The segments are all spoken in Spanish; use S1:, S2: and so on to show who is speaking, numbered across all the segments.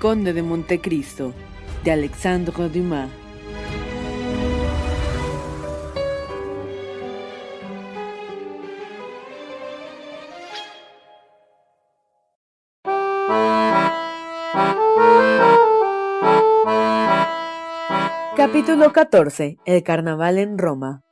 S1: Conde de Montecristo, de Alexandre Dumas. Capítulo 14. El carnaval en Roma.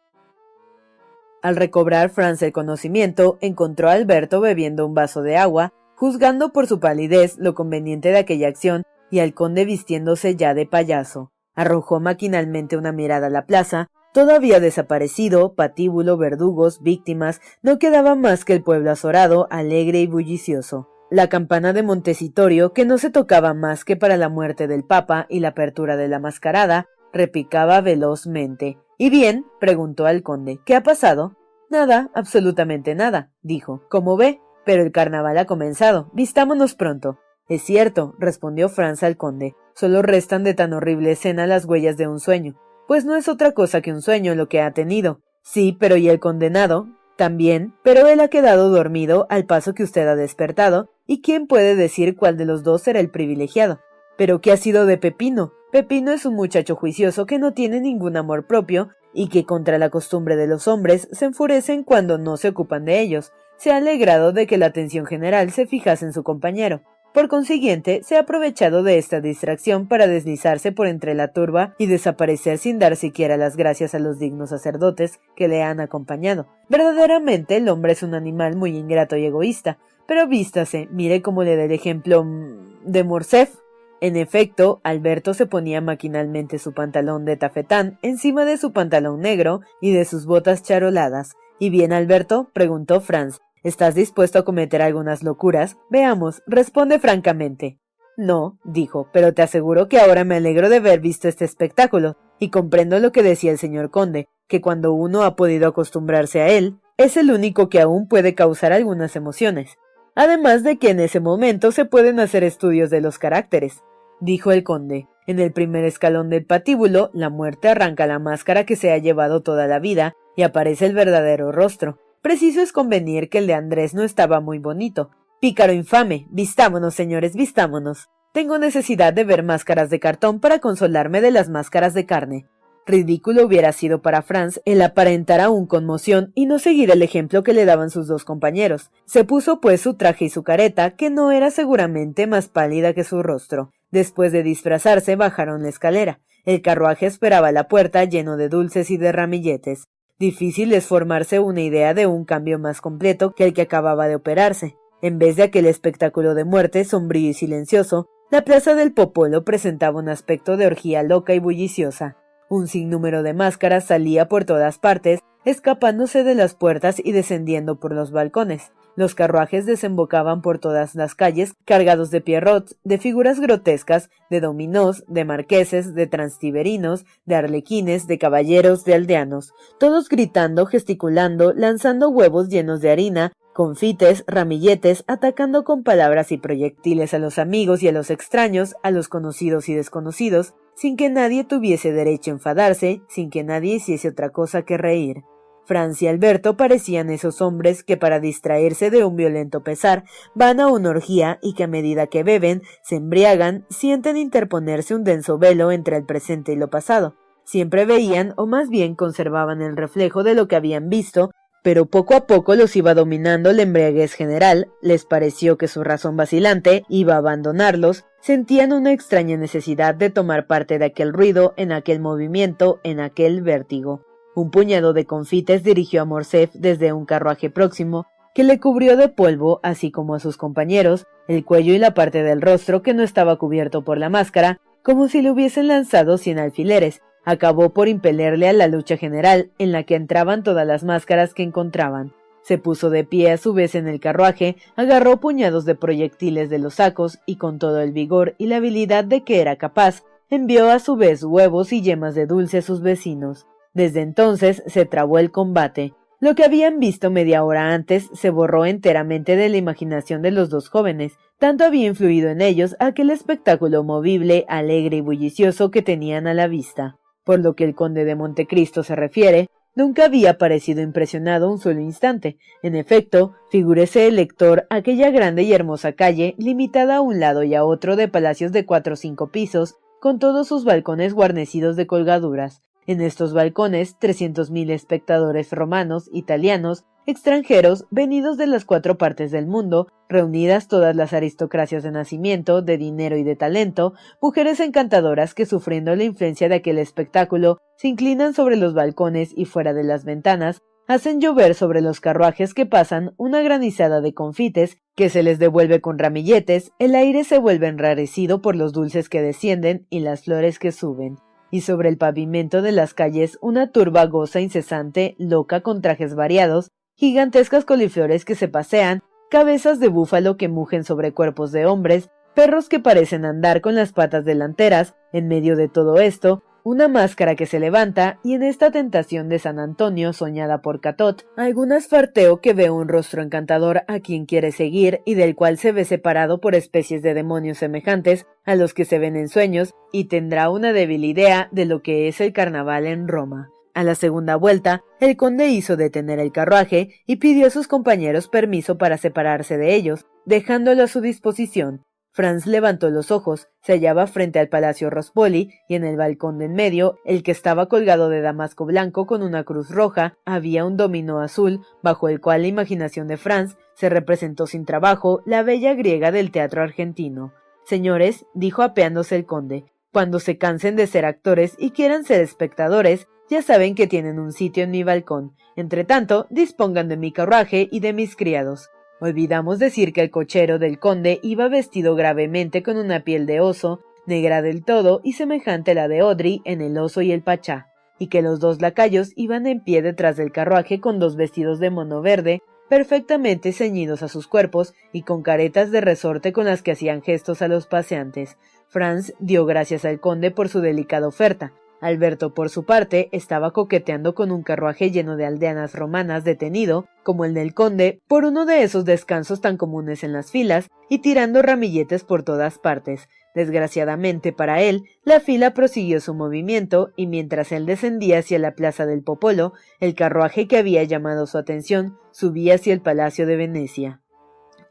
S1: Al recobrar Franz el conocimiento, encontró a Alberto bebiendo un vaso de agua juzgando por su palidez lo conveniente de aquella acción y al conde vistiéndose ya de payaso. Arrojó maquinalmente una mirada a la plaza, todo había desaparecido, patíbulo, verdugos, víctimas, no quedaba más que el pueblo azorado, alegre y bullicioso. La campana de Montecitorio, que no se tocaba más que para la muerte del Papa y la apertura de la mascarada, repicaba velozmente. ¿Y bien? preguntó al conde. ¿Qué ha pasado? Nada, absolutamente nada, dijo. Como ve, pero el carnaval ha comenzado. Vistámonos pronto. Es cierto, respondió Franz al conde. Solo restan de tan horrible escena las huellas de un sueño. Pues no es otra cosa que un sueño lo que ha tenido. Sí, pero ¿y el condenado? También, pero él ha quedado dormido al paso que usted ha despertado, y quién puede decir cuál de los dos será el privilegiado. Pero ¿qué ha sido de Pepino? Pepino es un muchacho juicioso que no tiene ningún amor propio y que contra la costumbre de los hombres se enfurecen cuando no se ocupan de ellos, se ha alegrado de que la atención general se fijase en su compañero. Por consiguiente, se ha aprovechado de esta distracción para deslizarse por entre la turba y desaparecer sin dar siquiera las gracias a los dignos sacerdotes que le han acompañado. Verdaderamente el hombre es un animal muy ingrato y egoísta, pero vístase, mire cómo le da el ejemplo mm, de Morcef. En efecto, Alberto se ponía maquinalmente su pantalón de tafetán encima de su pantalón negro y de sus botas charoladas. ¿Y bien, Alberto? preguntó Franz, ¿Estás dispuesto a cometer algunas locuras? Veamos, responde francamente. No, dijo, pero te aseguro que ahora me alegro de haber visto este espectáculo, y comprendo lo que decía el señor conde, que cuando uno ha podido acostumbrarse a él, es el único que aún puede causar algunas emociones. Además de que en ese momento se pueden hacer estudios de los caracteres, dijo el conde. En el primer escalón del patíbulo, la muerte arranca la máscara que se ha llevado toda la vida y aparece el verdadero rostro, Preciso es convenir que el de Andrés no estaba muy bonito. Pícaro infame. Vistámonos, señores, vistámonos. Tengo necesidad de ver máscaras de cartón para consolarme de las máscaras de carne. Ridículo hubiera sido para Franz el aparentar aún conmoción y no seguir el ejemplo que le daban sus dos compañeros. Se puso pues su traje y su careta, que no era seguramente más pálida que su rostro. Después de disfrazarse bajaron la escalera. El carruaje esperaba la puerta lleno de dulces y de ramilletes. Difícil es formarse una idea de un cambio más completo que el que acababa de operarse. En vez de aquel espectáculo de muerte sombrío y silencioso, la plaza del Popolo presentaba un aspecto de orgía loca y bulliciosa. Un sinnúmero de máscaras salía por todas partes, escapándose de las puertas y descendiendo por los balcones. Los carruajes desembocaban por todas las calles, cargados de pierrots, de figuras grotescas, de dominós, de marqueses, de transtiberinos, de arlequines, de caballeros, de aldeanos, todos gritando, gesticulando, lanzando huevos llenos de harina, confites, ramilletes, atacando con palabras y proyectiles a los amigos y a los extraños, a los conocidos y desconocidos, sin que nadie tuviese derecho a enfadarse, sin que nadie hiciese otra cosa que reír. Francia y Alberto parecían esos hombres que para distraerse de un violento pesar van a una orgía y que a medida que beben, se embriagan, sienten interponerse un denso velo entre el presente y lo pasado. Siempre veían, o más bien conservaban el reflejo de lo que habían visto, pero poco a poco los iba dominando la embriaguez general, les pareció que su razón vacilante iba a abandonarlos, sentían una extraña necesidad de tomar parte de aquel ruido, en aquel movimiento, en aquel vértigo. Un puñado de confites dirigió a Morcerf desde un carruaje próximo, que le cubrió de polvo, así como a sus compañeros, el cuello y la parte del rostro que no estaba cubierto por la máscara, como si le hubiesen lanzado cien alfileres, acabó por impelerle a la lucha general, en la que entraban todas las máscaras que encontraban. Se puso de pie a su vez en el carruaje, agarró puñados de proyectiles de los sacos y con todo el vigor y la habilidad de que era capaz, envió a su vez huevos y yemas de dulce a sus vecinos. Desde entonces se trabó el combate. Lo que habían visto media hora antes se borró enteramente de la imaginación de los dos jóvenes, tanto había influido en ellos aquel espectáculo movible, alegre y bullicioso que tenían a la vista. Por lo que el conde de Montecristo se refiere, nunca había parecido impresionado un solo instante. En efecto, figúrese el lector aquella grande y hermosa calle, limitada a un lado y a otro de palacios de cuatro o cinco pisos, con todos sus balcones guarnecidos de colgaduras. En estos balcones, trescientos mil espectadores romanos, italianos, extranjeros venidos de las cuatro partes del mundo, reunidas todas las aristocracias de nacimiento, de dinero y de talento, mujeres encantadoras que sufriendo la influencia de aquel espectáculo se inclinan sobre los balcones y fuera de las ventanas, hacen llover sobre los carruajes que pasan una granizada de confites que se les devuelve con ramilletes, el aire se vuelve enrarecido por los dulces que descienden y las flores que suben y sobre el pavimento de las calles una turba goza incesante, loca con trajes variados, gigantescas coliflores que se pasean, cabezas de búfalo que mugen sobre cuerpos de hombres, perros que parecen andar con las patas delanteras, en medio de todo esto, una máscara que se levanta, y en esta tentación de San Antonio soñada por Catot, algún asfarteo que ve un rostro encantador a quien quiere seguir y del cual se ve separado por especies de demonios semejantes a los que se ven en sueños, y tendrá una débil idea de lo que es el carnaval en Roma. A la segunda vuelta, el conde hizo detener el carruaje y pidió a sus compañeros permiso para separarse de ellos, dejándolo a su disposición. Franz levantó los ojos, se hallaba frente al Palacio Rospoli y en el balcón de en medio, el que estaba colgado de damasco blanco con una cruz roja, había un dominó azul, bajo el cual la imaginación de Franz se representó sin trabajo la bella griega del teatro argentino. Señores, dijo apeándose el conde, cuando se cansen de ser actores y quieran ser espectadores, ya saben que tienen un sitio en mi balcón. Entre tanto, dispongan de mi carruaje y de mis criados. Olvidamos decir que el cochero del conde iba vestido gravemente con una piel de oso, negra del todo y semejante a la de Odri en el oso y el pachá, y que los dos lacayos iban en pie detrás del carruaje con dos vestidos de mono verde, perfectamente ceñidos a sus cuerpos y con caretas de resorte con las que hacían gestos a los paseantes. Franz dio gracias al conde por su delicada oferta, Alberto, por su parte, estaba coqueteando con un carruaje lleno de aldeanas romanas detenido, como el del conde, por uno de esos descansos tan comunes en las filas, y tirando ramilletes por todas partes. Desgraciadamente para él, la fila prosiguió su movimiento, y mientras él descendía hacia la plaza del Popolo, el carruaje que había llamado su atención subía hacia el Palacio de Venecia.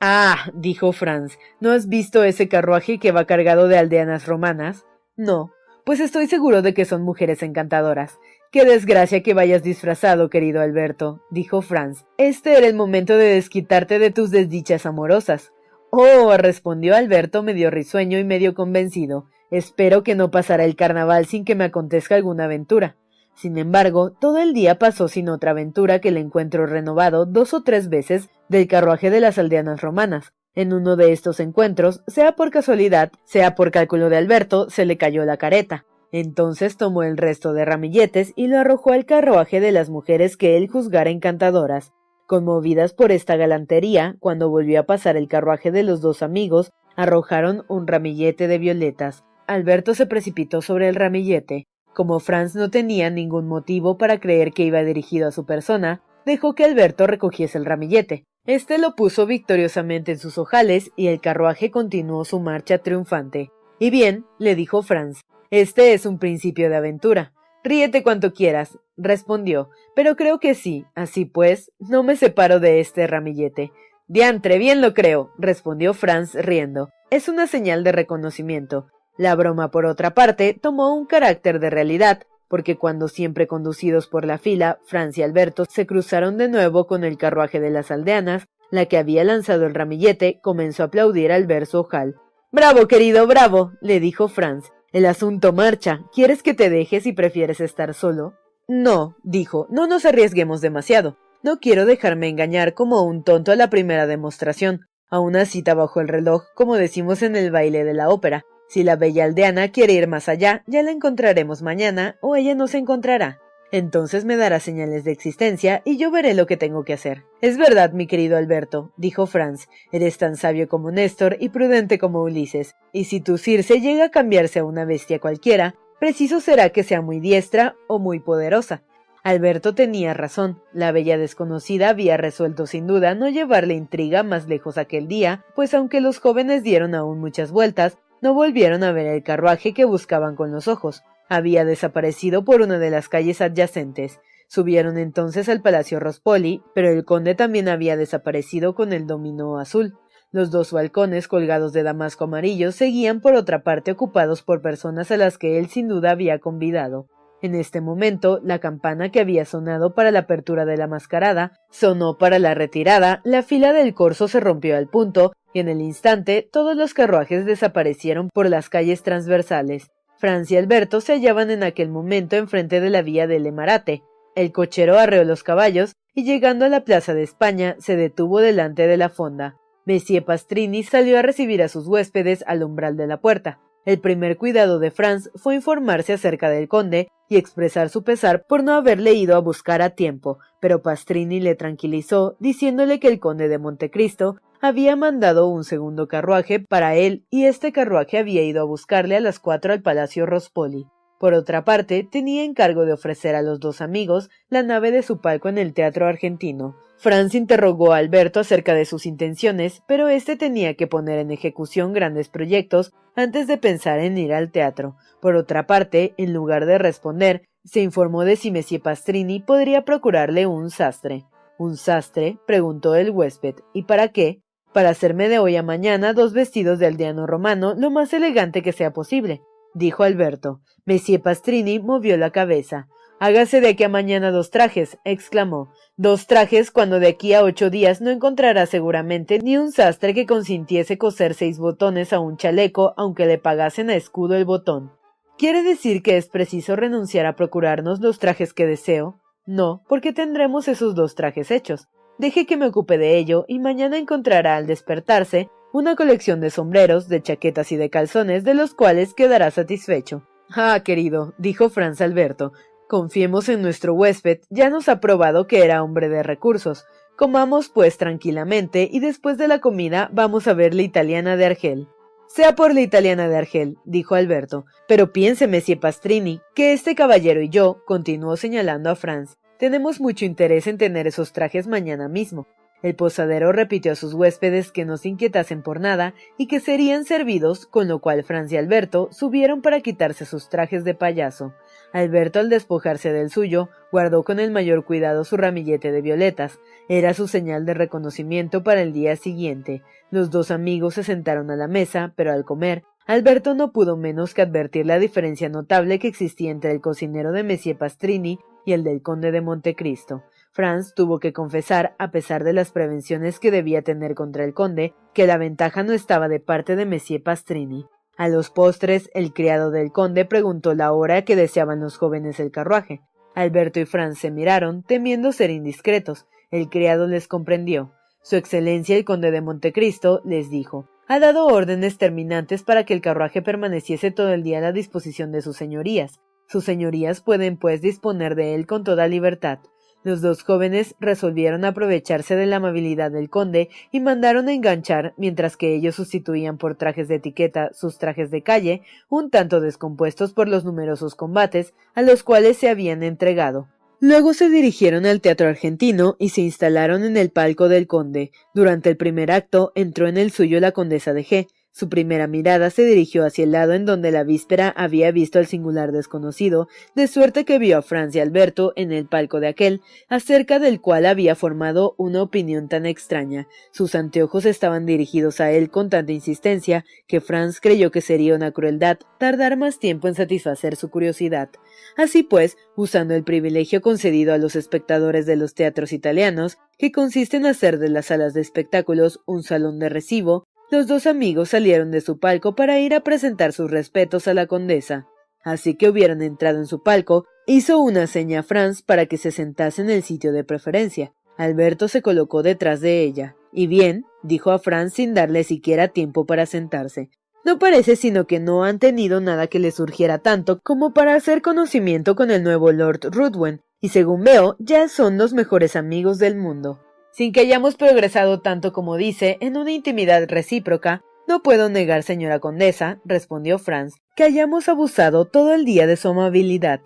S1: Ah, dijo Franz, ¿no has visto ese carruaje que va cargado de aldeanas romanas? No, pues estoy seguro de que son mujeres encantadoras. Qué desgracia que vayas disfrazado, querido Alberto, dijo Franz. Este era el momento de desquitarte de tus desdichas amorosas. Oh, respondió Alberto medio risueño y medio convencido. Espero que no pasará el carnaval sin que me acontezca alguna aventura. Sin embargo, todo el día pasó sin otra aventura que el encuentro renovado dos o tres veces del carruaje de las aldeanas romanas. En uno de estos encuentros, sea por casualidad, sea por cálculo de Alberto, se le cayó la careta. Entonces tomó el resto de ramilletes y lo arrojó al carruaje de las mujeres que él juzgara encantadoras. Conmovidas por esta galantería, cuando volvió a pasar el carruaje de los dos amigos, arrojaron un ramillete de violetas. Alberto se precipitó sobre el ramillete. Como Franz no tenía ningún motivo para creer que iba dirigido a su persona, dejó que Alberto recogiese el ramillete. Este lo puso victoriosamente en sus ojales y el carruaje continuó su marcha triunfante. Y bien, le dijo Franz, este es un principio de aventura. Ríete cuanto quieras, respondió, pero creo que sí. Así pues, no me separo de este ramillete. Diantre, bien lo creo, respondió Franz riendo. Es una señal de reconocimiento. La broma, por otra parte, tomó un carácter de realidad, porque cuando siempre conducidos por la fila, Franz y Alberto se cruzaron de nuevo con el carruaje de las aldeanas, la que había lanzado el ramillete comenzó a aplaudir al verso ojal. Bravo, querido, bravo, le dijo Franz. El asunto marcha. ¿Quieres que te dejes y prefieres estar solo? No, dijo, no nos arriesguemos demasiado. No quiero dejarme engañar como un tonto a la primera demostración, a una cita bajo el reloj, como decimos en el baile de la ópera. Si la bella aldeana quiere ir más allá, ya la encontraremos mañana o ella nos encontrará. Entonces me dará señales de existencia y yo veré lo que tengo que hacer. Es verdad, mi querido Alberto, dijo Franz, eres tan sabio como Néstor y prudente como Ulises, y si tu Circe llega a cambiarse a una bestia cualquiera, preciso será que sea muy diestra o muy poderosa. Alberto tenía razón. La bella desconocida había resuelto sin duda no llevarle intriga más lejos aquel día, pues aunque los jóvenes dieron aún muchas vueltas, no volvieron a ver el carruaje que buscaban con los ojos. Había desaparecido por una de las calles adyacentes. Subieron entonces al Palacio Rospoli, pero el conde también había desaparecido con el dominó azul. Los dos balcones colgados de damasco amarillo seguían por otra parte ocupados por personas a las que él sin duda había convidado. En este momento, la campana que había sonado para la apertura de la mascarada sonó para la retirada, la fila del corso se rompió al punto, y en el instante todos los carruajes desaparecieron por las calles transversales. Francia y Alberto se hallaban en aquel momento enfrente de la vía del Emarate. El cochero arreó los caballos y llegando a la plaza de España se detuvo delante de la fonda. Messie Pastrini salió a recibir a sus huéspedes al umbral de la puerta. El primer cuidado de Franz fue informarse acerca del conde y expresar su pesar por no haberle ido a buscar a tiempo, pero Pastrini le tranquilizó diciéndole que el conde de Montecristo había mandado un segundo carruaje para él y este carruaje había ido a buscarle a las cuatro al Palacio Rospoli. Por otra parte, tenía encargo de ofrecer a los dos amigos la nave de su palco en el teatro argentino. Franz interrogó a Alberto acerca de sus intenciones, pero éste tenía que poner en ejecución grandes proyectos antes de pensar en ir al teatro. Por otra parte, en lugar de responder, se informó de si Messie Pastrini podría procurarle un sastre. ¿Un sastre? preguntó el huésped. ¿Y para qué? Para hacerme de hoy a mañana dos vestidos de aldeano romano lo más elegante que sea posible, dijo Alberto. Messie Pastrini movió la cabeza. Hágase de aquí a mañana dos trajes, exclamó. Dos trajes cuando de aquí a ocho días no encontrará seguramente ni un sastre que consintiese coser seis botones a un chaleco aunque le pagasen a escudo el botón. ¿Quiere decir que es preciso renunciar a procurarnos los trajes que deseo? No, porque tendremos esos dos trajes hechos. Deje que me ocupe de ello y mañana encontrará al despertarse una colección de sombreros, de chaquetas y de calzones de los cuales quedará satisfecho. Ah, querido, dijo Franz Alberto, Confiemos en nuestro huésped, ya nos ha probado que era hombre de recursos. Comamos pues tranquilamente y después de la comida vamos a ver la italiana de Argel. Sea por la italiana de Argel, dijo Alberto, pero piense, Messie Pastrini, que este caballero y yo, continuó señalando a Franz, tenemos mucho interés en tener esos trajes mañana mismo. El posadero repitió a sus huéspedes que no se inquietasen por nada y que serían servidos, con lo cual Franz y Alberto subieron para quitarse sus trajes de payaso. Alberto, al despojarse del suyo, guardó con el mayor cuidado su ramillete de violetas. Era su señal de reconocimiento para el día siguiente. Los dos amigos se sentaron a la mesa, pero al comer, Alberto no pudo menos que advertir la diferencia notable que existía entre el cocinero de Messie Pastrini y el del conde de Montecristo. Franz tuvo que confesar, a pesar de las prevenciones que debía tener contra el conde, que la ventaja no estaba de parte de Messie Pastrini. A los postres, el criado del conde preguntó la hora que deseaban los jóvenes el carruaje. Alberto y Franz se miraron, temiendo ser indiscretos. El criado les comprendió. Su Excelencia el Conde de Montecristo les dijo ha dado órdenes terminantes para que el carruaje permaneciese todo el día a la disposición de sus señorías. Sus señorías pueden, pues, disponer de él con toda libertad. Los dos jóvenes resolvieron aprovecharse de la amabilidad del conde y mandaron a enganchar, mientras que ellos sustituían por trajes de etiqueta sus trajes de calle, un tanto descompuestos por los numerosos combates a los cuales se habían entregado. Luego se dirigieron al Teatro Argentino y se instalaron en el palco del conde. Durante el primer acto entró en el suyo la condesa de G. Su primera mirada se dirigió hacia el lado en donde la víspera había visto al singular desconocido, de suerte que vio a Francia Alberto en el palco de aquel, acerca del cual había formado una opinión tan extraña. Sus anteojos estaban dirigidos a él con tanta insistencia que Franz creyó que sería una crueldad tardar más tiempo en satisfacer su curiosidad. Así pues, usando el privilegio concedido a los espectadores de los teatros italianos, que consiste en hacer de las salas de espectáculos un salón de recibo, los dos amigos salieron de su palco para ir a presentar sus respetos a la condesa. Así que hubieran entrado en su palco, hizo una seña a Franz para que se sentase en el sitio de preferencia. Alberto se colocó detrás de ella. Y bien, dijo a Franz sin darle siquiera tiempo para sentarse. No parece sino que no han tenido nada que les surgiera tanto como para hacer conocimiento con el nuevo Lord Ruthwen, y según veo, ya son los mejores amigos del mundo. Sin que hayamos progresado tanto como dice, en una intimidad recíproca, no puedo negar, señora condesa, respondió Franz, que hayamos abusado todo el día de su amabilidad.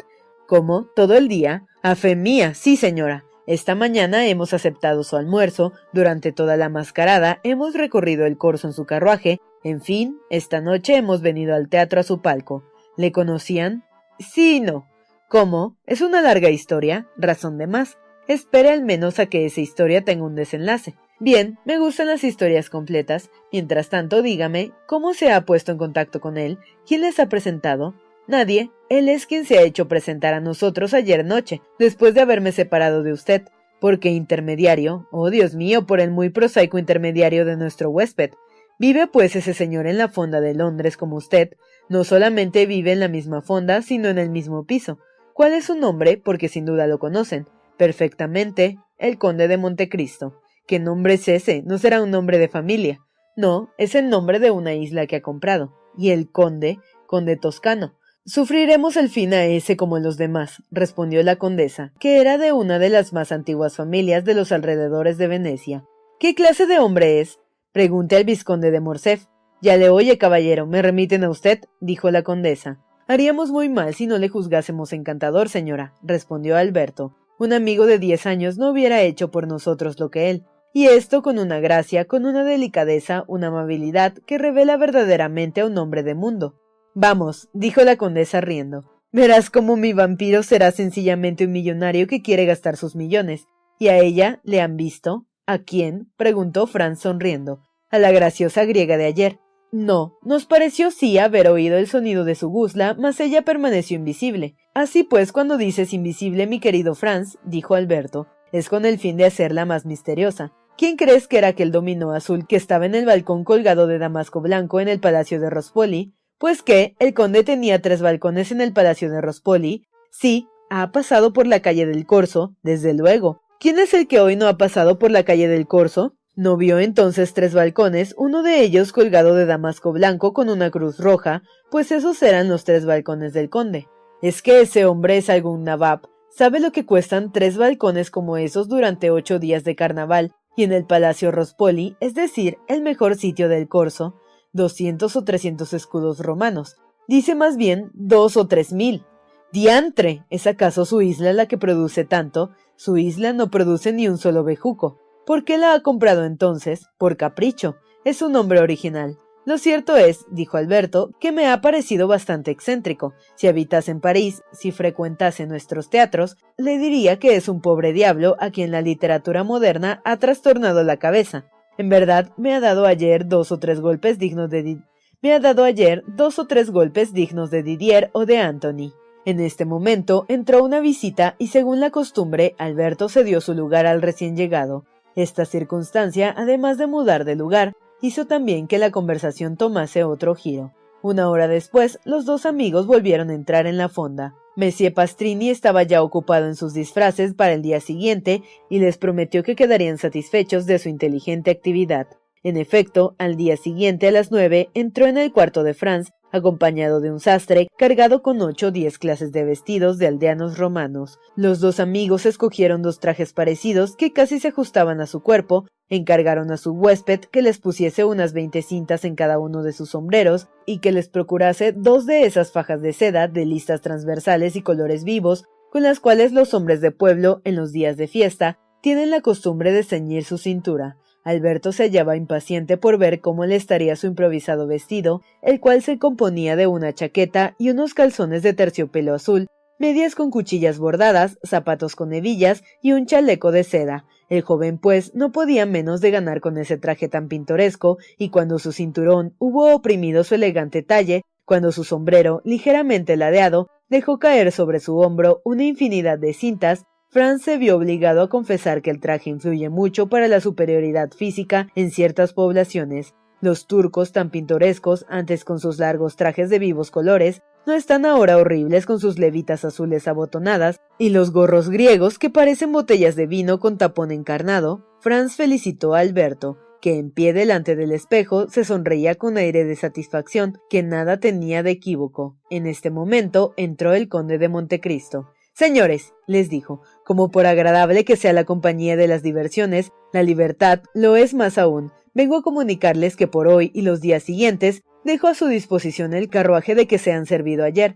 S1: ¿Cómo? ¿Todo el día? A fe mía, sí, señora. Esta mañana hemos aceptado su almuerzo, durante toda la mascarada hemos recorrido el corso en su carruaje, en fin, esta noche hemos venido al teatro a su palco. ¿Le conocían? Sí y no. ¿Cómo? Es una larga historia, razón de más. Espere al menos a que esa historia tenga un desenlace. Bien, me gustan las historias completas. Mientras tanto, dígame, ¿cómo se ha puesto en contacto con él? ¿Quién les ha presentado? Nadie. Él es quien se ha hecho presentar a nosotros ayer noche, después de haberme separado de usted. Porque intermediario, oh Dios mío, por el muy prosaico intermediario de nuestro huésped. Vive pues ese señor en la fonda de Londres como usted. No solamente vive en la misma fonda, sino en el mismo piso. ¿Cuál es su nombre? Porque sin duda lo conocen perfectamente el conde de Montecristo. ¿Qué nombre es ese? No será un nombre de familia. No, es el nombre de una isla que ha comprado. Y el conde, conde toscano. Sufriremos el fin a ese como los demás, respondió la condesa, que era de una de las más antiguas familias de los alrededores de Venecia. ¿Qué clase de hombre es? Pregunté al vizconde de Morcerf. Ya le oye, caballero, me remiten a usted, dijo la condesa. Haríamos muy mal si no le juzgásemos encantador, señora, respondió Alberto, un amigo de diez años no hubiera hecho por nosotros lo que él, y esto con una gracia, con una delicadeza, una amabilidad que revela verdaderamente a un hombre de mundo. Vamos, dijo la condesa riendo. Verás cómo mi vampiro será sencillamente un millonario que quiere gastar sus millones. ¿Y a ella le han visto? ¿A quién? preguntó Franz sonriendo. A la graciosa griega de ayer. No, nos pareció sí haber oído el sonido de su guzla, mas ella permaneció invisible. Así pues, cuando dices invisible, mi querido Franz, dijo Alberto, es con el fin de hacerla más misteriosa. ¿Quién crees que era aquel dominó azul que estaba en el balcón colgado de damasco blanco en el palacio de Rospoli? Pues que el conde tenía tres balcones en el palacio de Rospoli. Sí, ha pasado por la calle del Corso, desde luego. ¿Quién es el que hoy no ha pasado por la calle del Corso? No vio entonces tres balcones, uno de ellos colgado de damasco blanco con una cruz roja, pues esos eran los tres balcones del conde. Es que ese hombre es algún nabab. ¿Sabe lo que cuestan tres balcones como esos durante ocho días de carnaval? Y en el Palacio Rospoli, es decir, el mejor sitio del corso, doscientos o trescientos escudos romanos. Dice más bien dos o tres mil. ¡Diantre! ¿Es acaso su isla la que produce tanto? Su isla no produce ni un solo bejuco. ¿Por qué la ha comprado entonces? Por capricho. Es un hombre original. Lo cierto es, dijo Alberto, que me ha parecido bastante excéntrico. Si habitase en París, si frecuentase nuestros teatros, le diría que es un pobre diablo a quien la literatura moderna ha trastornado la cabeza. En verdad, me ha dado ayer dos o tres golpes dignos de me ha dado ayer dos o tres golpes dignos de Didier o de Anthony. En este momento entró una visita y según la costumbre, Alberto cedió su lugar al recién llegado. Esta circunstancia, además de mudar de lugar, hizo también que la conversación tomase otro giro. Una hora después, los dos amigos volvieron a entrar en la fonda. Monsieur Pastrini estaba ya ocupado en sus disfraces para el día siguiente y les prometió que quedarían satisfechos de su inteligente actividad. En efecto, al día siguiente a las nueve entró en el cuarto de Franz acompañado de un sastre cargado con ocho o diez clases de vestidos de aldeanos romanos. Los dos amigos escogieron dos trajes parecidos que casi se ajustaban a su cuerpo, encargaron a su huésped que les pusiese unas veinte cintas en cada uno de sus sombreros y que les procurase dos de esas fajas de seda de listas transversales y colores vivos con las cuales los hombres de pueblo en los días de fiesta tienen la costumbre de ceñir su cintura. Alberto se hallaba impaciente por ver cómo le estaría su improvisado vestido, el cual se componía de una chaqueta y unos calzones de terciopelo azul, medias con cuchillas bordadas, zapatos con hebillas y un chaleco de seda. El joven, pues, no podía menos de ganar con ese traje tan pintoresco, y cuando su cinturón hubo oprimido su elegante talle, cuando su sombrero, ligeramente ladeado, dejó caer sobre su hombro una infinidad de cintas, Franz se vio obligado a confesar que el traje influye mucho para la superioridad física en ciertas poblaciones. Los turcos tan pintorescos, antes con sus largos trajes de vivos colores, no están ahora horribles con sus levitas azules abotonadas y los gorros griegos que parecen botellas de vino con tapón encarnado. Franz felicitó a Alberto, que en pie delante del espejo se sonreía con aire de satisfacción que nada tenía de equívoco. En este momento entró el conde de Montecristo. Señores, les dijo, como por agradable que sea la compañía de las diversiones, la libertad lo es más aún. Vengo a comunicarles que por hoy y los días siguientes dejo a su disposición el carruaje de que se han servido ayer.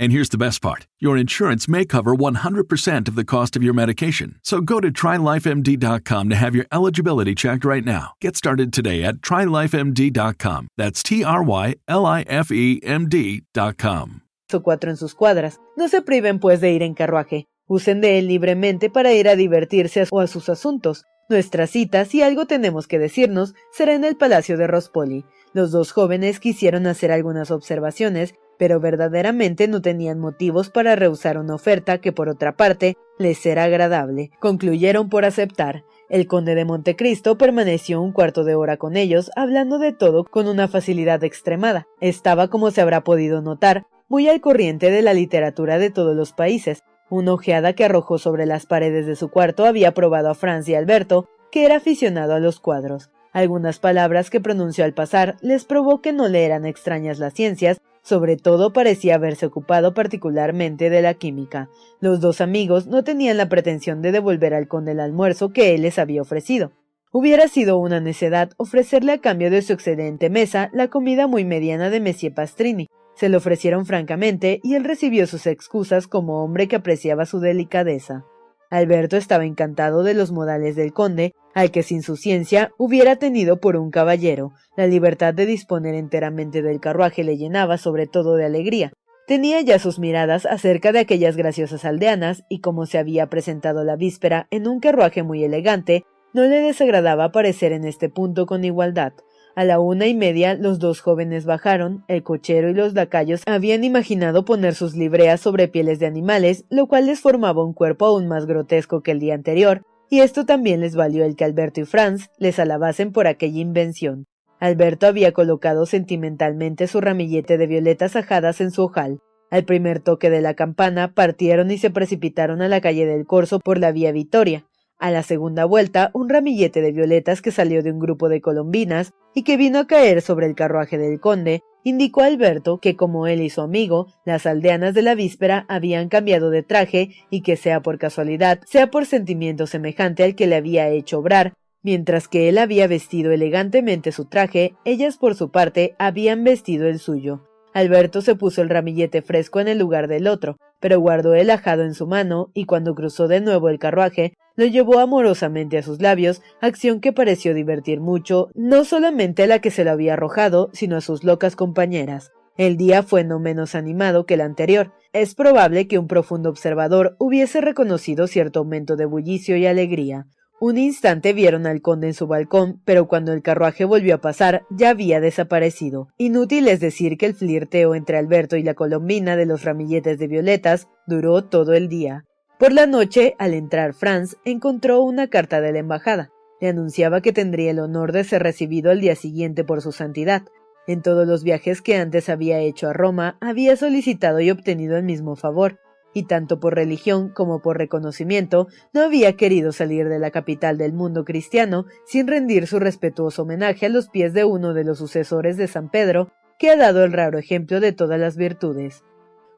S2: And here's the best part your insurance may cover 100% of the cost of your medication. So go to trylifemd.com to have your eligibility checked right now. Get started today at trylifemd.com. That's T R Y L I F E M D.com.
S1: O cuatro en sus cuadras. No se priven pues de ir en carruaje. Usen de él libremente para ir a divertirse o a sus asuntos. Nuestra cita, si algo tenemos que decirnos, será en el Palacio de Rospoli. Los dos jóvenes quisieron hacer algunas observaciones pero verdaderamente no tenían motivos para rehusar una oferta que por otra parte les era agradable. Concluyeron por aceptar. El conde de Montecristo permaneció un cuarto de hora con ellos, hablando de todo con una facilidad extremada. Estaba, como se habrá podido notar, muy al corriente de la literatura de todos los países. Una ojeada que arrojó sobre las paredes de su cuarto había probado a Francia Alberto que era aficionado a los cuadros. Algunas palabras que pronunció al pasar les probó que no le eran extrañas las ciencias sobre todo parecía haberse ocupado particularmente de la química. Los dos amigos no tenían la pretensión de devolver al conde el almuerzo que él les había ofrecido. Hubiera sido una necedad ofrecerle a cambio de su excedente mesa la comida muy mediana de Monsieur Pastrini. Se lo ofrecieron francamente y él recibió sus excusas como hombre que apreciaba su delicadeza. Alberto estaba encantado de los modales del conde, al que sin su ciencia hubiera tenido por un caballero. La libertad de disponer enteramente del carruaje le llenaba sobre todo de alegría. Tenía ya sus miradas acerca de aquellas graciosas aldeanas, y como se había presentado la víspera en un carruaje muy elegante, no le desagradaba aparecer en este punto con igualdad. A la una y media los dos jóvenes bajaron, el cochero y los lacayos habían imaginado poner sus libreas sobre pieles de animales, lo cual les formaba un cuerpo aún más grotesco que el día anterior, y esto también les valió el que Alberto y Franz les alabasen por aquella invención. Alberto había colocado sentimentalmente su ramillete de violetas ajadas en su ojal. Al primer toque de la campana partieron y se precipitaron a la calle del Corso por la vía Vitoria. A la segunda vuelta, un ramillete de violetas que salió de un grupo de colombinas y que vino a caer sobre el carruaje del conde, indicó a Alberto que como él y su amigo, las aldeanas de la víspera habían cambiado de traje y que sea por casualidad, sea por sentimiento semejante al que le había hecho obrar, Mientras que él había vestido elegantemente su traje, ellas por su parte habían vestido el suyo. Alberto se puso el ramillete fresco en el lugar del otro, pero guardó el ajado en su mano y cuando cruzó de nuevo el carruaje, lo llevó amorosamente a sus labios, acción que pareció divertir mucho no solamente a la que se lo había arrojado, sino a sus locas compañeras. El día fue no menos animado que el anterior. Es probable que un profundo observador hubiese reconocido cierto aumento de bullicio y alegría. Un instante vieron al conde en su balcón, pero cuando el carruaje volvió a pasar ya había desaparecido. Inútil es decir que el flirteo entre Alberto y la colombina de los ramilletes de violetas duró todo el día. Por la noche, al entrar Franz, encontró una carta de la embajada. Le anunciaba que tendría el honor de ser recibido al día siguiente por su santidad. En todos los viajes que antes había hecho a Roma, había solicitado y obtenido el mismo favor y tanto por religión como por reconocimiento no había querido salir de la capital del mundo cristiano sin rendir su respetuoso homenaje a los pies de uno de los sucesores de San Pedro, que ha dado el raro ejemplo de todas las virtudes.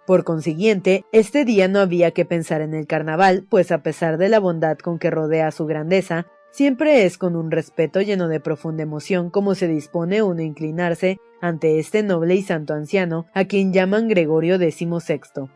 S1: Por consiguiente, este día no había que pensar en el carnaval, pues a pesar de la bondad con que rodea su grandeza, siempre es con un respeto lleno de profunda emoción como se dispone uno a inclinarse ante este noble y santo anciano, a quien llaman Gregorio XVI.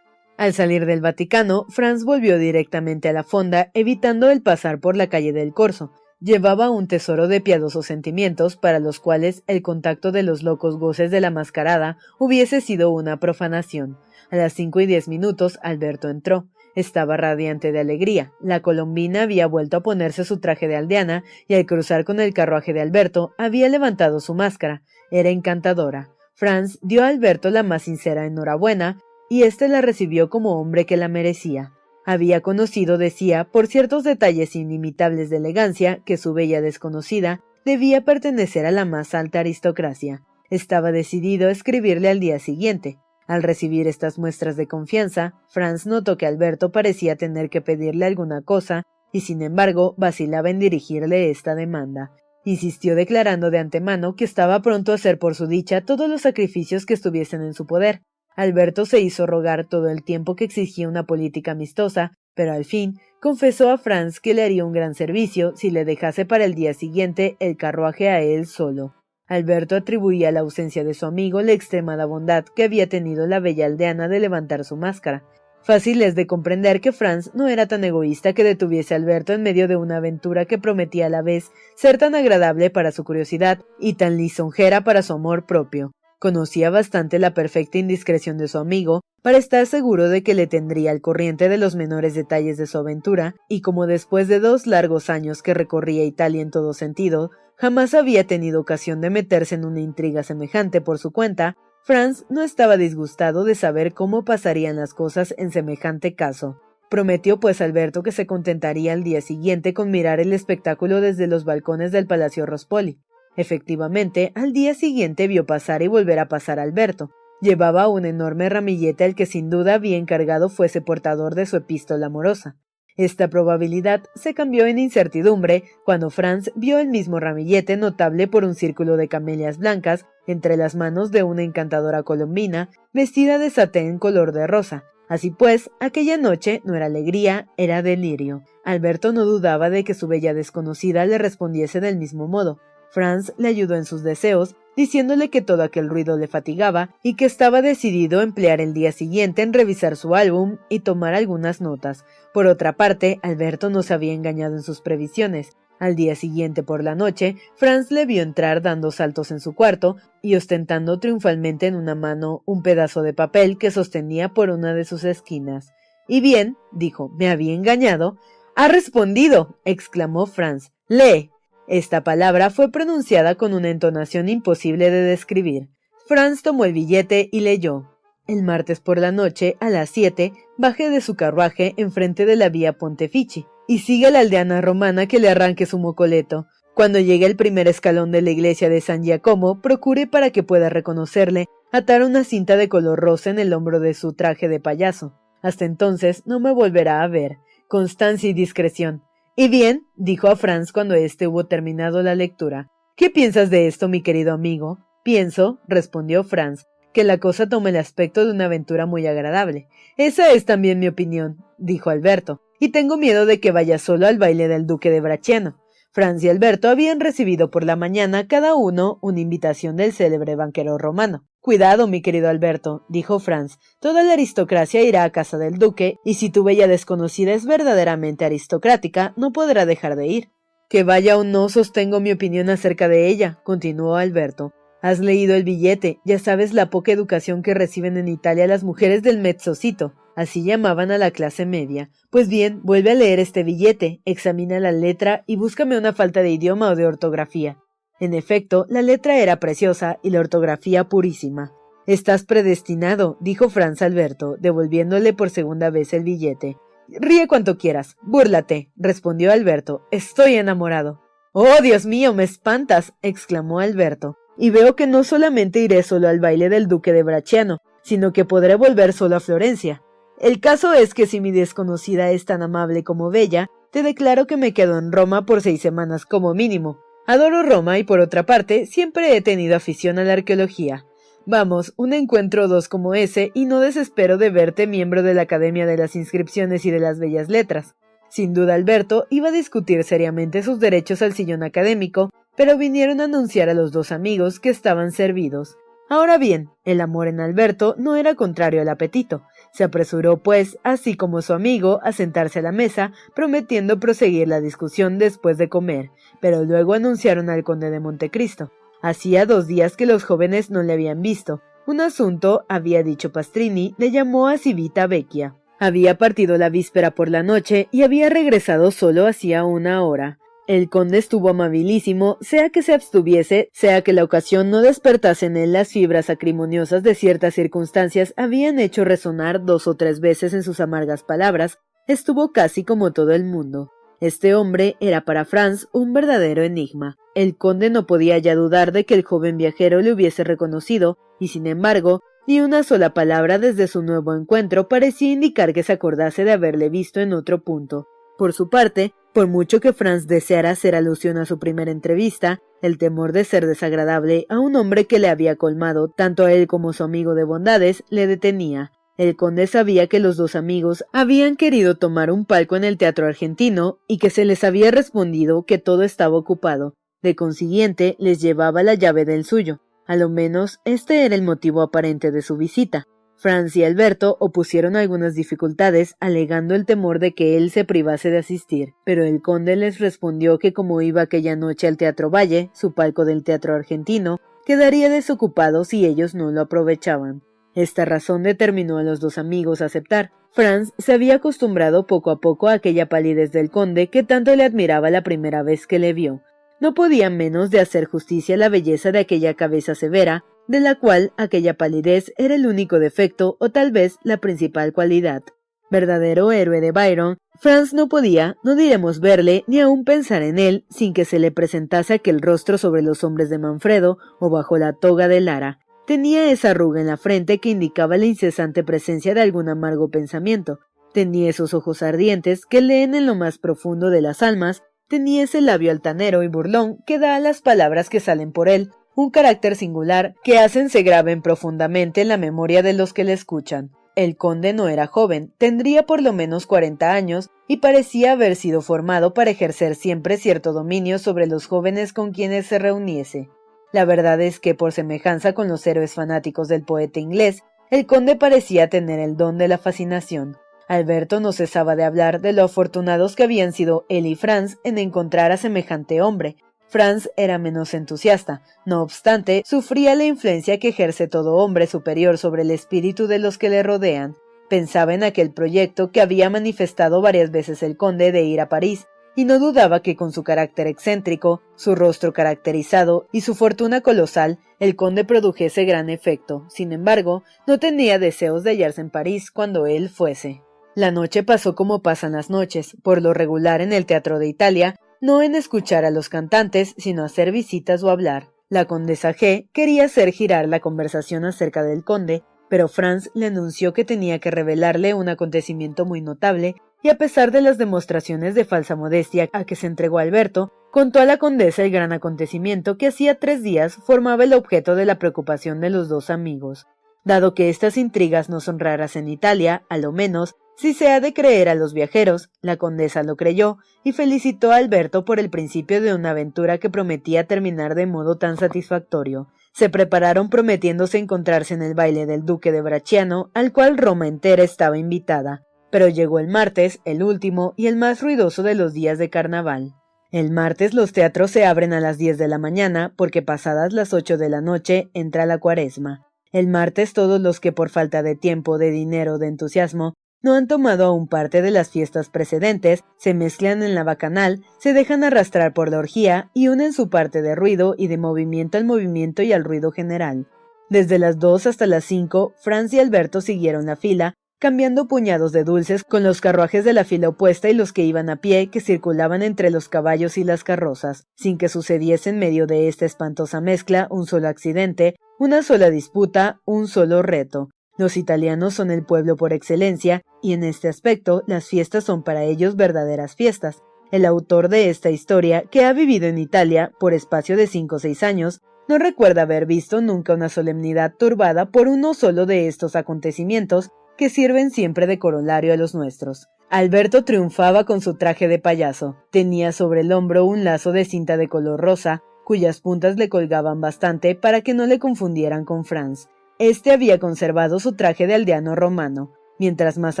S1: Al salir del Vaticano, Franz volvió directamente a la fonda, evitando el pasar por la calle del Corso. Llevaba un tesoro de piadosos sentimientos para los cuales el contacto de los locos goces de la mascarada hubiese sido una profanación. A las cinco y diez minutos Alberto entró. Estaba radiante de alegría. La colombina había vuelto a ponerse su traje de aldeana y al cruzar con el carruaje de Alberto había levantado su máscara. Era encantadora. Franz dio a Alberto la más sincera enhorabuena y éste la recibió como hombre que la merecía. Había conocido, decía, por ciertos detalles inimitables de elegancia, que su bella desconocida debía pertenecer a la más alta aristocracia. Estaba decidido a escribirle al día siguiente. Al recibir estas muestras de confianza, Franz notó que Alberto parecía tener que pedirle alguna cosa, y sin embargo vacilaba en dirigirle esta demanda. Insistió declarando de antemano que estaba pronto a hacer por su dicha todos los sacrificios que estuviesen en su poder, Alberto se hizo rogar todo el tiempo que exigía una política amistosa, pero al fin confesó a Franz que le haría un gran servicio si le dejase para el día siguiente el carruaje a él solo. Alberto atribuía a la ausencia de su amigo la extremada bondad que había tenido la bella aldeana de levantar su máscara. Fácil es de comprender que Franz no era tan egoísta que detuviese a Alberto en medio de una aventura que prometía a la vez ser tan agradable para su curiosidad y tan lisonjera para su amor propio. Conocía bastante la perfecta indiscreción de su amigo para estar seguro de que le tendría al corriente de los menores detalles de su aventura, y como después de dos largos años que recorría Italia en todo sentido, jamás había tenido ocasión de meterse en una intriga semejante por su cuenta, Franz no estaba disgustado de saber cómo pasarían las cosas en semejante caso. Prometió pues Alberto que se contentaría al día siguiente con mirar el espectáculo desde los balcones del Palacio Rospoli. Efectivamente, al día siguiente vio pasar y volver a pasar a Alberto. Llevaba un enorme ramillete al que sin duda había encargado fuese portador de su epístola amorosa. Esta probabilidad se cambió en incertidumbre cuando Franz vio el mismo ramillete notable por un círculo de camelias blancas entre las manos de una encantadora colombina vestida de satén color de rosa. Así pues, aquella noche no era alegría, era delirio. Alberto no dudaba de que su bella desconocida le respondiese del mismo modo. Franz le ayudó en sus deseos, diciéndole que todo aquel ruido le fatigaba y que estaba decidido a emplear el día siguiente en revisar su álbum y tomar algunas notas. Por otra parte, Alberto no se había engañado en sus previsiones. Al día siguiente por la noche, Franz le vio entrar dando saltos en su cuarto y ostentando triunfalmente en una mano un pedazo de papel que sostenía por una de sus esquinas. Y bien, dijo, me había engañado. Ha respondido, exclamó Franz. Lee. Esta palabra fue pronunciada con una entonación imposible de describir. Franz tomó el billete y leyó. El martes por la noche, a las siete, baje de su carruaje enfrente de la vía Pontefici y siga la aldeana romana que le arranque su mocoleto. Cuando llegue al primer escalón de la iglesia de San Giacomo, procure para que pueda reconocerle atar una cinta de color rosa en el hombro de su traje de payaso. Hasta entonces no me volverá a ver. Constancia y discreción. Y bien, dijo a Franz cuando éste hubo terminado la lectura. ¿Qué piensas de esto, mi querido amigo? Pienso, respondió Franz, que la cosa toma el aspecto de una aventura muy agradable. Esa es también mi opinión, dijo Alberto, y tengo miedo de que vaya solo al baile del duque de Bracciano. Franz y Alberto habían recibido por la mañana cada uno una invitación del célebre banquero romano. Cuidado, mi querido Alberto, dijo Franz. Toda la aristocracia irá a casa del duque, y si tu bella desconocida es verdaderamente aristocrática, no podrá dejar de ir. Que vaya o no sostengo mi opinión acerca de ella, continuó Alberto. Has leído el billete, ya sabes la poca educación que reciben en Italia las mujeres del mezzocito, así llamaban a la clase media. Pues bien, vuelve a leer este billete, examina la letra y búscame una falta de idioma o de ortografía. En efecto, la letra era preciosa y la ortografía purísima. Estás predestinado, dijo Franz Alberto, devolviéndole por segunda vez el billete. Ríe cuanto quieras, búrlate, respondió Alberto. Estoy enamorado. Oh, Dios mío, me espantas, exclamó Alberto. Y veo que no solamente iré solo al baile del duque de Bracciano, sino que podré volver solo a Florencia. El caso es que si mi desconocida es tan amable como bella, te declaro que me quedo en Roma por seis semanas como mínimo. Adoro Roma y por otra parte siempre he tenido afición a la arqueología. Vamos, un encuentro dos como ese y no desespero de verte miembro de la Academia de las Inscripciones y de las Bellas Letras. Sin duda Alberto iba a discutir seriamente sus derechos al sillón académico, pero vinieron a anunciar a los dos amigos que estaban servidos. Ahora bien, el amor en Alberto no era contrario al apetito. Se apresuró, pues, así como su amigo, a sentarse a la mesa, prometiendo proseguir la discusión después de comer, pero luego anunciaron al conde de Montecristo. Hacía dos días que los jóvenes no le habían visto. Un asunto, había dicho Pastrini, le llamó a Civita Vecchia. Había partido la víspera por la noche y había regresado solo hacía una hora. El conde estuvo amabilísimo, sea que se abstuviese, sea que la ocasión no despertase en él las fibras acrimoniosas de ciertas circunstancias habían hecho resonar dos o tres veces en sus amargas palabras, estuvo casi como todo el mundo. Este hombre era para Franz un verdadero enigma. El conde no podía ya dudar de que el joven viajero le hubiese reconocido, y sin embargo, ni una sola palabra desde su nuevo encuentro parecía indicar que se acordase de haberle visto en otro punto. Por su parte, por mucho que Franz deseara hacer alusión a su primera entrevista, el temor de ser desagradable a un hombre que le había colmado tanto a él como a su amigo de bondades le detenía. El conde sabía que los dos amigos habían querido tomar un palco en el teatro argentino y que se les había respondido que todo estaba ocupado. De consiguiente, les llevaba la llave del suyo. A lo menos este era el motivo aparente de su visita. Franz y Alberto opusieron algunas dificultades, alegando el temor de que él se privase de asistir, pero el conde les respondió que como iba aquella noche al Teatro Valle, su palco del teatro argentino, quedaría desocupado si ellos no lo aprovechaban. Esta razón determinó a los dos amigos a aceptar. Franz se había acostumbrado poco a poco a aquella palidez del conde que tanto le admiraba la primera vez que le vio. No podía menos de hacer justicia a la belleza de aquella cabeza severa, de la cual aquella palidez era el único defecto o tal vez la principal cualidad. Verdadero héroe de Byron, Franz no podía, no diremos verle, ni aun pensar en él, sin que se le presentase aquel rostro sobre los hombres de Manfredo o bajo la toga de Lara. Tenía esa arruga en la frente que indicaba la incesante presencia de algún amargo pensamiento. Tenía esos ojos ardientes que leen en lo más profundo de las almas. Tenía ese labio altanero y burlón que da a las palabras que salen por él un carácter singular que hacen se graben profundamente en la memoria de los que le escuchan. El conde no era joven, tendría por lo menos cuarenta años y parecía haber sido formado para ejercer siempre cierto dominio sobre los jóvenes con quienes se reuniese. La verdad es que, por semejanza con los héroes fanáticos del poeta inglés, el conde parecía tener el don de la fascinación. Alberto no cesaba de hablar de lo afortunados que habían sido él y Franz en encontrar a semejante hombre, Franz era menos entusiasta. No obstante, sufría la influencia que ejerce todo hombre superior sobre el espíritu de los que le rodean. Pensaba en aquel proyecto que había manifestado varias veces el conde de ir a París, y no dudaba que con su carácter excéntrico, su rostro caracterizado y su fortuna colosal, el conde produjese gran efecto. Sin embargo, no tenía deseos de hallarse en París cuando él fuese. La noche pasó como pasan las noches. Por lo regular en el Teatro de Italia, no en escuchar a los cantantes, sino hacer visitas o hablar. La condesa G quería hacer girar la conversación acerca del conde, pero Franz le anunció que tenía que revelarle un acontecimiento muy notable, y a pesar de las demostraciones de falsa modestia a que se entregó Alberto, contó a la condesa el gran acontecimiento que hacía tres días formaba el objeto de la preocupación de los dos amigos. Dado que estas intrigas no son raras en Italia, a lo menos, si se ha de creer a los viajeros, la condesa lo creyó y felicitó a Alberto por el principio de una aventura que prometía terminar de modo tan satisfactorio. Se prepararon prometiéndose encontrarse en el baile del duque de Bracciano, al cual Roma entera estaba invitada. Pero llegó el martes, el último y el más ruidoso de los días de carnaval. El martes los teatros se abren a las diez de la mañana porque pasadas las ocho de la noche entra la cuaresma. El martes todos los que por falta de tiempo, de dinero, de entusiasmo, no han tomado aún parte de las fiestas precedentes, se mezclan en la bacanal, se dejan arrastrar por la orgía y unen su parte de ruido y de movimiento al movimiento y al ruido general. Desde las dos hasta las cinco, Franz y Alberto siguieron la fila, cambiando puñados de dulces con los carruajes de la fila opuesta y los que iban a pie que circulaban entre los caballos y las carrozas, sin que sucediese en medio de esta espantosa mezcla un solo accidente, una sola disputa, un solo reto. Los italianos son el pueblo por excelencia, y en este aspecto las fiestas son para ellos verdaderas fiestas. El autor de esta historia, que ha vivido en Italia por espacio de cinco o seis años, no recuerda haber visto nunca una solemnidad turbada por uno solo de estos acontecimientos que sirven siempre de corolario a los nuestros. Alberto triunfaba con su traje de payaso. Tenía sobre el hombro un lazo de cinta de color rosa, cuyas puntas le colgaban bastante para que no le confundieran con Franz. Este había conservado su traje de aldeano romano. Mientras más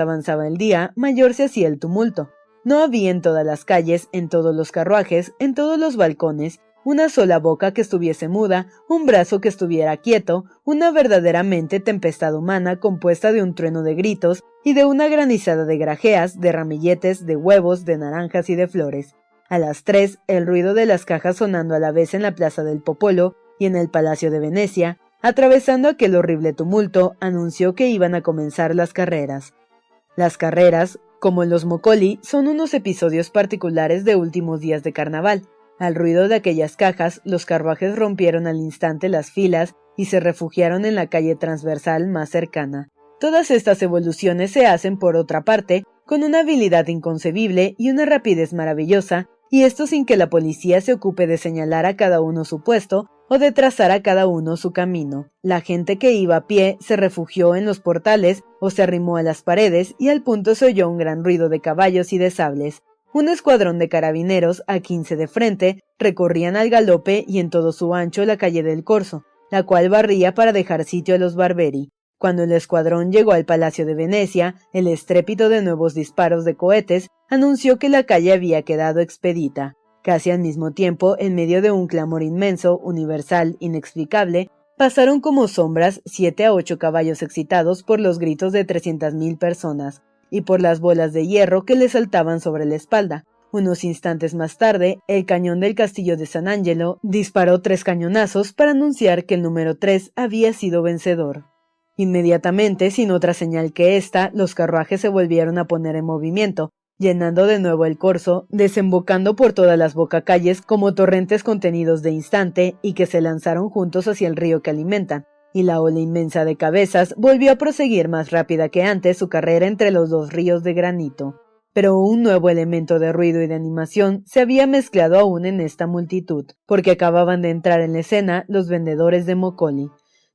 S1: avanzaba el día, mayor se hacía el tumulto. No había en todas las calles, en todos los carruajes, en todos los balcones, una sola boca que estuviese muda, un brazo que estuviera quieto, una verdaderamente tempestad humana compuesta de un trueno de gritos y de una granizada de grajeas, de ramilletes, de huevos, de naranjas y de flores. A las tres, el ruido de las cajas sonando a la vez en la plaza del Popolo y en el Palacio de Venecia, Atravesando aquel horrible tumulto, anunció que iban a comenzar las carreras. Las carreras, como en los Mocoli, son unos episodios particulares de últimos días de carnaval. Al ruido de aquellas cajas, los carruajes rompieron al instante las filas y se refugiaron en la calle transversal más cercana. Todas estas evoluciones se hacen, por otra parte, con una habilidad inconcebible y una rapidez maravillosa, y esto sin que la policía se ocupe de señalar a cada uno su puesto o de trazar a cada uno su camino. La gente que iba a pie se refugió en los portales o se arrimó a las paredes y al punto se oyó un gran ruido de caballos y de sables. Un escuadrón de carabineros, a quince de frente, recorrían al galope y en todo su ancho la calle del Corso, la cual barría para dejar sitio a los Barberi. Cuando el escuadrón llegó al Palacio de Venecia, el estrépito de nuevos disparos de cohetes anunció que la calle había quedado expedita. Casi al mismo tiempo, en medio de un clamor inmenso, universal, inexplicable, pasaron como sombras siete a ocho caballos excitados por los gritos de trescientas mil personas y por las bolas de hierro que les saltaban sobre la espalda. Unos instantes más tarde, el cañón del castillo de San Angelo disparó tres cañonazos para anunciar que el número tres había sido vencedor. Inmediatamente, sin otra señal que esta, los carruajes se volvieron a poner en movimiento, llenando de nuevo el corso, desembocando por todas las bocacalles como torrentes contenidos de instante y que se lanzaron juntos hacia el río que alimentan, y la ola inmensa de cabezas volvió a proseguir más rápida que antes su carrera entre los dos ríos de granito. Pero un nuevo elemento de ruido y de animación se había mezclado aún en esta multitud, porque acababan de entrar en la escena los vendedores de Mocoli.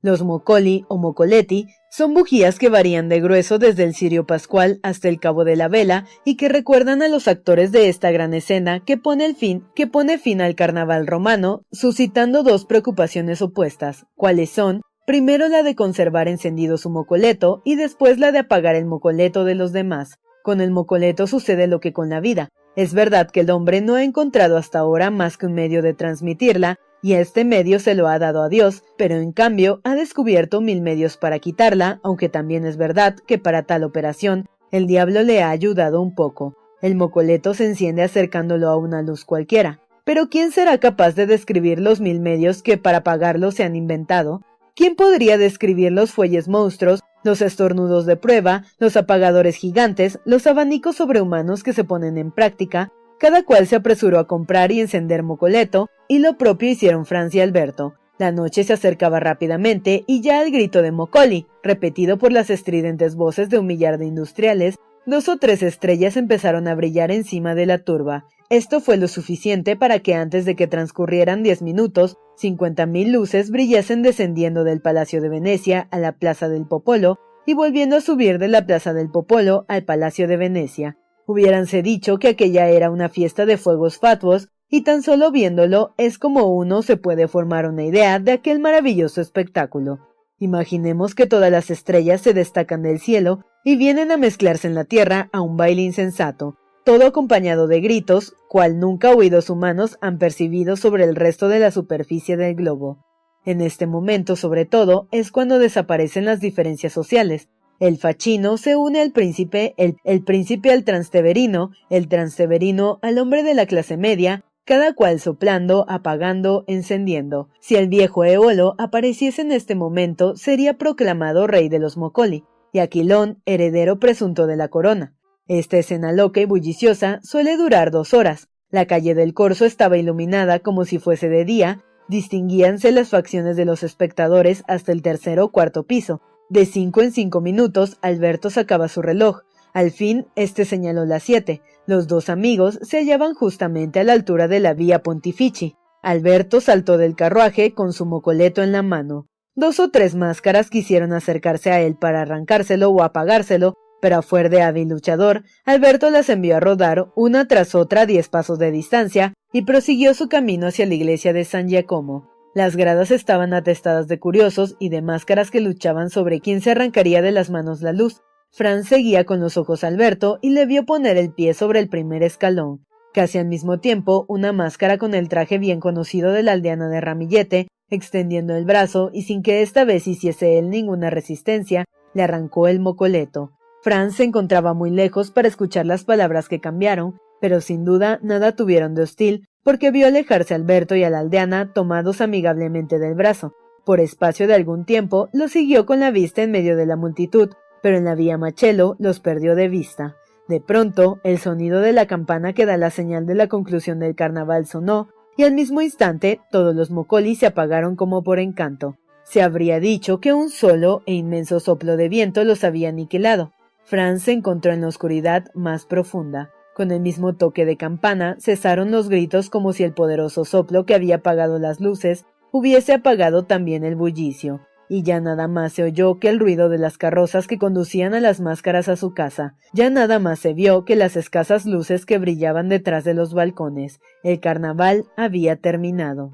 S1: Los mocoli o mocoletti son bujías que varían de grueso desde el cirio pascual hasta el cabo de la vela y que recuerdan a los actores de esta gran escena que pone, el fin, que pone fin al carnaval romano, suscitando dos preocupaciones opuestas, cuáles son primero la de conservar encendido su mocoleto y después la de apagar el mocoleto de los demás. Con el mocoleto sucede lo que con la vida. Es verdad que el hombre no ha encontrado hasta ahora más que un medio de transmitirla, y este medio se lo ha dado a Dios, pero en cambio ha descubierto mil medios para quitarla, aunque también es verdad que para tal operación el diablo le ha ayudado un poco. El mocoleto se enciende acercándolo a una luz cualquiera. Pero ¿quién será capaz de describir los mil medios que para apagarlo se han inventado? ¿Quién podría describir los fuelles monstruos, los estornudos de prueba, los apagadores gigantes, los abanicos sobrehumanos que se ponen en práctica, cada cual se apresuró a comprar y encender mocoleto, y lo propio hicieron Francia y Alberto. La noche se acercaba rápidamente y ya al grito de Mocoli, repetido por las estridentes voces de un millar de industriales, dos o tres estrellas empezaron a brillar encima de la turba. Esto fue lo suficiente para que antes de que transcurrieran diez minutos, cincuenta mil luces brillasen descendiendo del Palacio de Venecia a la Plaza del Popolo y volviendo a subir de la Plaza del Popolo al Palacio de Venecia. Hubiéranse dicho que aquella era una fiesta de fuegos fatuos, y tan solo viéndolo es como uno se puede formar una idea de aquel maravilloso espectáculo. Imaginemos que todas las estrellas se destacan del cielo y vienen a mezclarse en la tierra a un baile insensato, todo acompañado de gritos, cual nunca oídos humanos han percibido sobre el resto de la superficie del globo. En este momento, sobre todo, es cuando desaparecen las diferencias sociales, el fachino se une al príncipe, el, príncipe al transteverino, el transteverino al hombre de la clase media, cada cual soplando, apagando, encendiendo. Si el viejo Eolo apareciese en este momento, sería proclamado rey de los Mocoli, y Aquilón heredero presunto de la corona. Esta escena loca y bulliciosa suele durar dos horas. La calle del Corso estaba iluminada como si fuese de día, distinguíanse las facciones de los espectadores hasta el tercer o cuarto piso, de cinco en cinco minutos, Alberto sacaba su reloj. Al fin, este señaló las siete. Los dos amigos se hallaban justamente a la altura de la vía Pontifici. Alberto saltó del carruaje con su mocoleto en la mano. Dos o tres máscaras quisieron acercarse a él para arrancárselo o apagárselo, pero a fuer de hábil luchador, Alberto las envió a rodar una tras otra a diez pasos de distancia y prosiguió su camino hacia la iglesia de San Giacomo. Las gradas estaban atestadas de curiosos y de máscaras que luchaban sobre quién se arrancaría de las manos la luz. Franz seguía con los ojos a Alberto y le vio poner el pie sobre el primer escalón. Casi al mismo tiempo, una máscara con el traje bien conocido de la aldeana de Ramillete, extendiendo el brazo y sin que esta vez hiciese él ninguna resistencia, le arrancó el mocoleto. Franz se encontraba muy lejos para escuchar las palabras que cambiaron, pero sin duda nada tuvieron de hostil, porque vio alejarse a Alberto y a la aldeana tomados amigablemente del brazo. Por espacio de algún tiempo los siguió con la vista en medio de la multitud, pero en la vía Machelo los perdió de vista. De pronto, el sonido de la campana que da la señal de la conclusión del carnaval sonó, y al mismo instante todos los mocolis se apagaron como por encanto. Se habría dicho que un solo e inmenso soplo de viento los había aniquilado. Franz se encontró en la oscuridad más profunda. Con el mismo toque de campana cesaron los gritos como si el poderoso soplo que había apagado las luces hubiese apagado también el bullicio, y ya nada más se oyó que el ruido de las carrozas que conducían a las máscaras a su casa, ya nada más se vio que las escasas luces que brillaban detrás de los balcones. El carnaval había terminado.